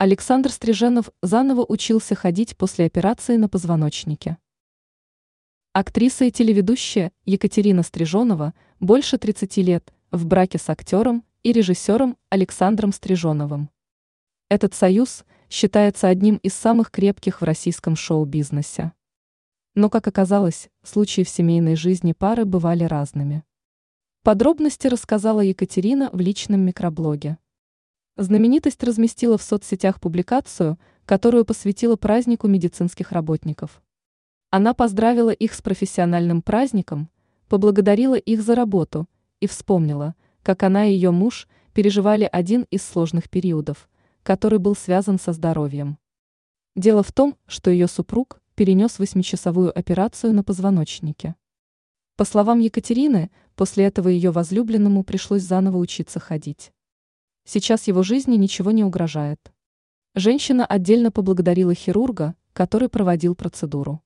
Александр Стриженов заново учился ходить после операции на позвоночнике. Актриса и телеведущая Екатерина Стриженова больше 30 лет в браке с актером и режиссером Александром Стриженовым. Этот союз считается одним из самых крепких в российском шоу-бизнесе. Но, как оказалось, случаи в семейной жизни пары бывали разными. Подробности рассказала Екатерина в личном микроблоге. Знаменитость разместила в соцсетях публикацию, которую посвятила празднику медицинских работников. Она поздравила их с профессиональным праздником, поблагодарила их за работу и вспомнила, как она и ее муж переживали один из сложных периодов, который был связан со здоровьем. Дело в том, что ее супруг перенес восьмичасовую операцию на позвоночнике. По словам Екатерины, после этого ее возлюбленному пришлось заново учиться ходить. Сейчас его жизни ничего не угрожает. Женщина отдельно поблагодарила хирурга, который проводил процедуру.